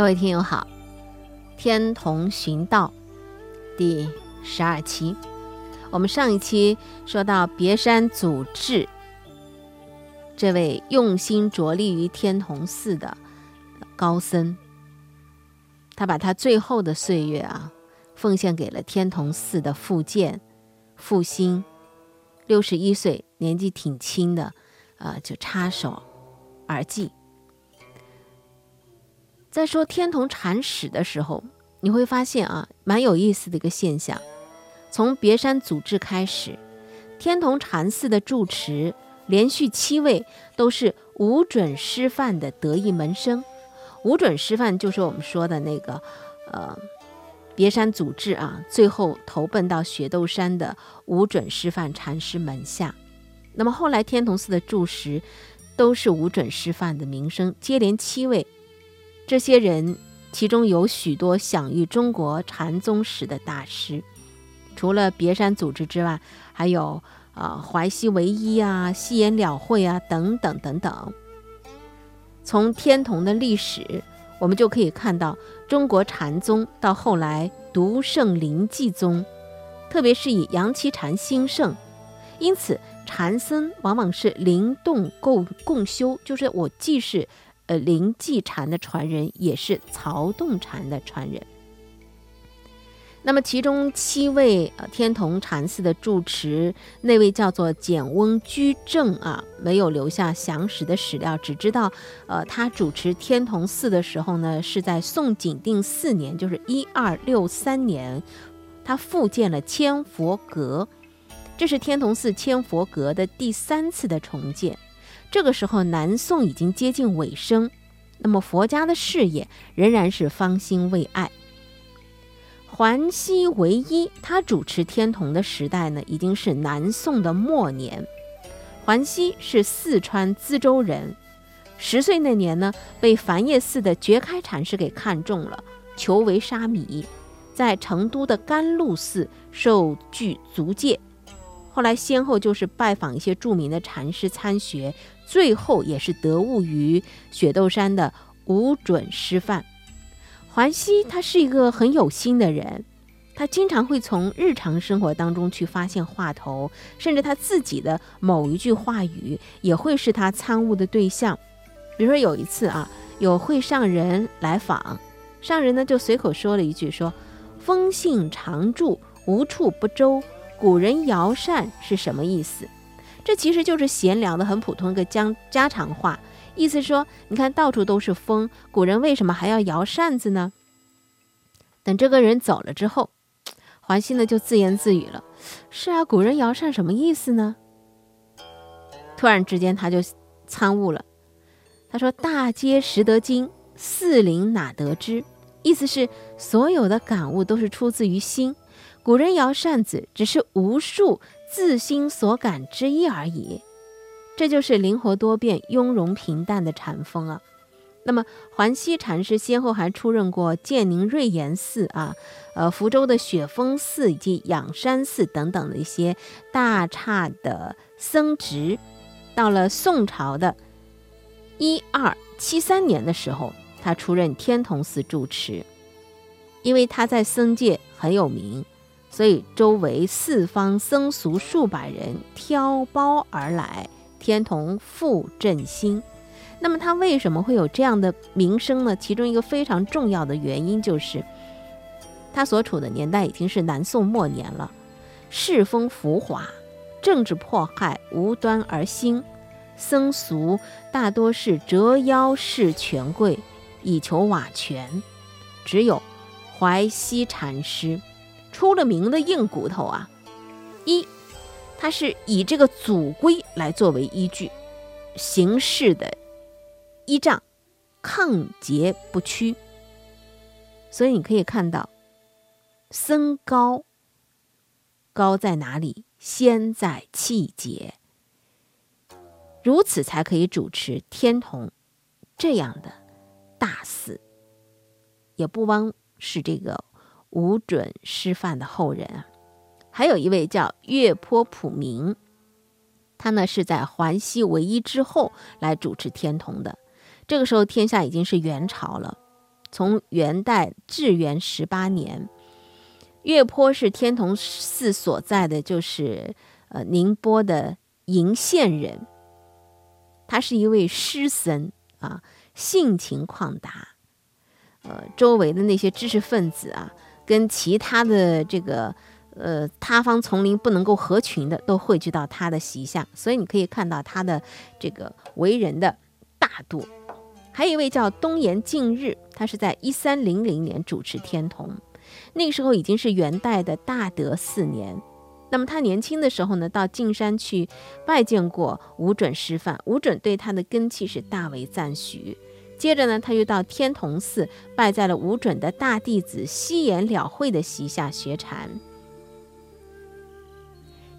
各位听友好，《天童寻道》第十二期，我们上一期说到别山祖智这位用心着力于天童寺的高僧，他把他最后的岁月啊，奉献给了天童寺的复建复兴。六十一岁，年纪挺轻的，啊，就插手而继。在说天童禅史的时候，你会发现啊，蛮有意思的一个现象。从别山祖智开始，天童禅寺的住持连续七位都是无准师范的得意门生。无准师范就是我们说的那个，呃，别山祖智啊，最后投奔到雪窦山的无准师范禅师门下。那么后来天童寺的住持都是无准师范的名声，接连七位。这些人其中有许多享誉中国禅宗史的大师，除了别山组织之外，还有啊淮西唯一啊、西岩了会啊等等等等。从天童的历史，我们就可以看到中国禅宗到后来独盛临济宗，特别是以杨岐禅兴盛，因此禅僧往往是灵动共共修，就是我既是。呃，灵济禅的传人也是曹洞禅的传人。那么，其中七位呃天童禅寺的住持，那位叫做简翁居正啊，没有留下详实的史料，只知道呃他主持天童寺的时候呢，是在宋景定四年，就是一二六三年，他复建了千佛阁，这是天童寺千佛阁的第三次的重建。这个时候，南宋已经接近尾声，那么佛家的事业仍然是方兴未艾。桓熙唯一，他主持天童的时代呢，已经是南宋的末年。桓熙是四川资州人，十岁那年呢，被梵叶寺的觉开禅师给看中了，求为沙弥，在成都的甘露寺受具足戒。后来先后就是拜访一些著名的禅师参学。最后也是得悟于雪窦山的无准师范。桓熙他是一个很有心的人，他经常会从日常生活当中去发现话头，甚至他自己的某一句话语也会是他参悟的对象。比如说有一次啊，有会上人来访，上人呢就随口说了一句：“说风信常住，无处不周。古人摇扇是什么意思？”这其实就是闲聊的很普通一个家家常话，意思说，你看到处都是风，古人为什么还要摇扇子呢？等这个人走了之后，环熙呢就自言自语了：“是啊，古人摇扇什么意思呢？”突然之间他就参悟了，他说：“大街识得经，四邻哪得知？”意思是所有的感悟都是出自于心，古人摇扇子只是无数。自心所感之一而已，这就是灵活多变、雍容平淡的禅风啊。那么，桓熙禅师先后还出任过建宁瑞岩寺啊、呃福州的雪峰寺以及仰山寺等等的一些大刹的僧职。到了宋朝的一二七三年的时候，他出任天童寺住持，因为他在僧界很有名。所以，周围四方僧俗数百人挑包而来，天童复振兴。那么，他为什么会有这样的名声呢？其中一个非常重要的原因就是，他所处的年代已经是南宋末年了，世风浮华，政治迫害无端而兴，僧俗大多是折腰事权贵，以求瓦全。只有淮西禅师。出了名的硬骨头啊！一，他是以这个祖规来作为依据，行事的依仗，抗节不屈。所以你可以看到，僧高高在哪里？先在气节，如此才可以主持天童这样的大寺，也不光是这个。无准师范的后人啊，还有一位叫岳坡普明，他呢是在桓熙唯一之后来主持天童的。这个时候天下已经是元朝了，从元代至元十八年。月坡是天童寺所在的，就是呃宁波的鄞县人。他是一位诗僧啊，性情旷达，呃，周围的那些知识分子啊，跟其他的这个呃他方丛林不能够合群的，都汇聚到他的席下。所以你可以看到他的这个为人的大度。还有一位叫东岩敬日，他是在一三零零年主持天童。那个时候已经是元代的大德四年，那么他年轻的时候呢，到径山去拜见过吴准师范，吴准对他的根气是大为赞许。接着呢，他又到天童寺拜在了吴准的大弟子西岩了会的席下学禅，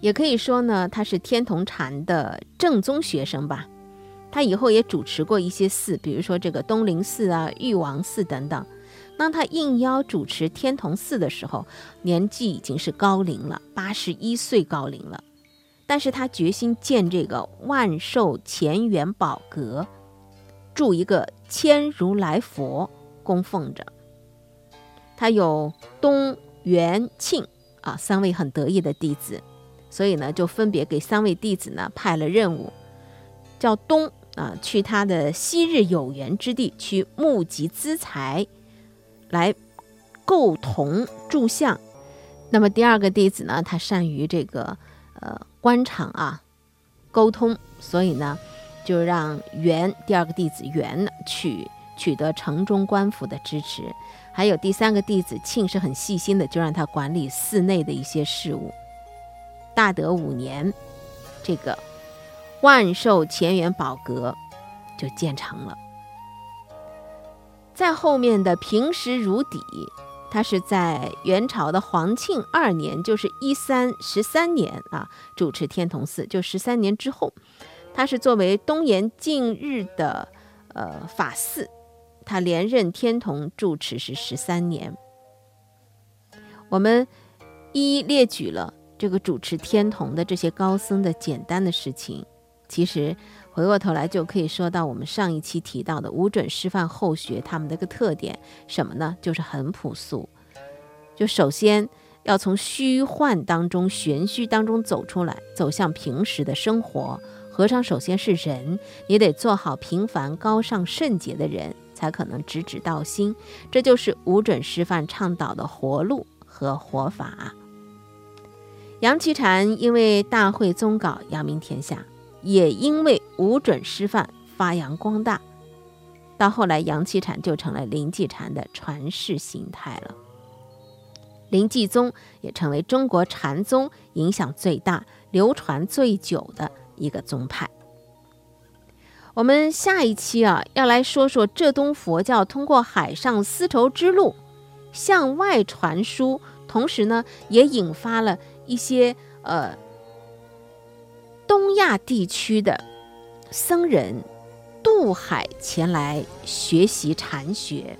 也可以说呢，他是天童禅的正宗学生吧。他以后也主持过一些寺，比如说这个东林寺啊、玉王寺等等。当他应邀主持天童寺的时候，年纪已经是高龄了，八十一岁高龄了。但是他决心建这个万寿乾元宝阁，铸一个千如来佛供奉着。他有东元庆啊三位很得意的弟子，所以呢，就分别给三位弟子呢派了任务，叫东啊去他的昔日有缘之地去募集资财。来构铜铸像，那么第二个弟子呢，他善于这个呃官场啊沟通，所以呢就让元第二个弟子元呢去取得城中官府的支持，还有第三个弟子庆是很细心的，就让他管理寺内的一些事务。大德五年，这个万寿乾元宝阁就建成了。在后面的平时如砥，他是在元朝的皇庆二年，就是一三十三年啊，主持天童寺。就十三年之后，他是作为东岩近日的呃法寺，他连任天童住持是十三年。我们一一列举了这个主持天童的这些高僧的简单的事情，其实。回过头来就可以说到我们上一期提到的无准师范后学，他们的个特点什么呢？就是很朴素。就首先要从虚幻当中、玄虚当中走出来，走向平时的生活。和尚首先是人，你得做好平凡、高尚、圣洁的人，才可能直指道心。这就是无准师范倡导的活路和活法。杨岐禅因为大会宗稿扬名天下。也因为无准师范发扬光大，到后来杨岐禅就成了灵济禅的传世形态了。灵济宗也成为中国禅宗影响最大、流传最久的一个宗派。我们下一期啊，要来说说浙东佛教通过海上丝绸之路向外传输，同时呢，也引发了一些呃。东亚地区的僧人渡海前来学习禅学。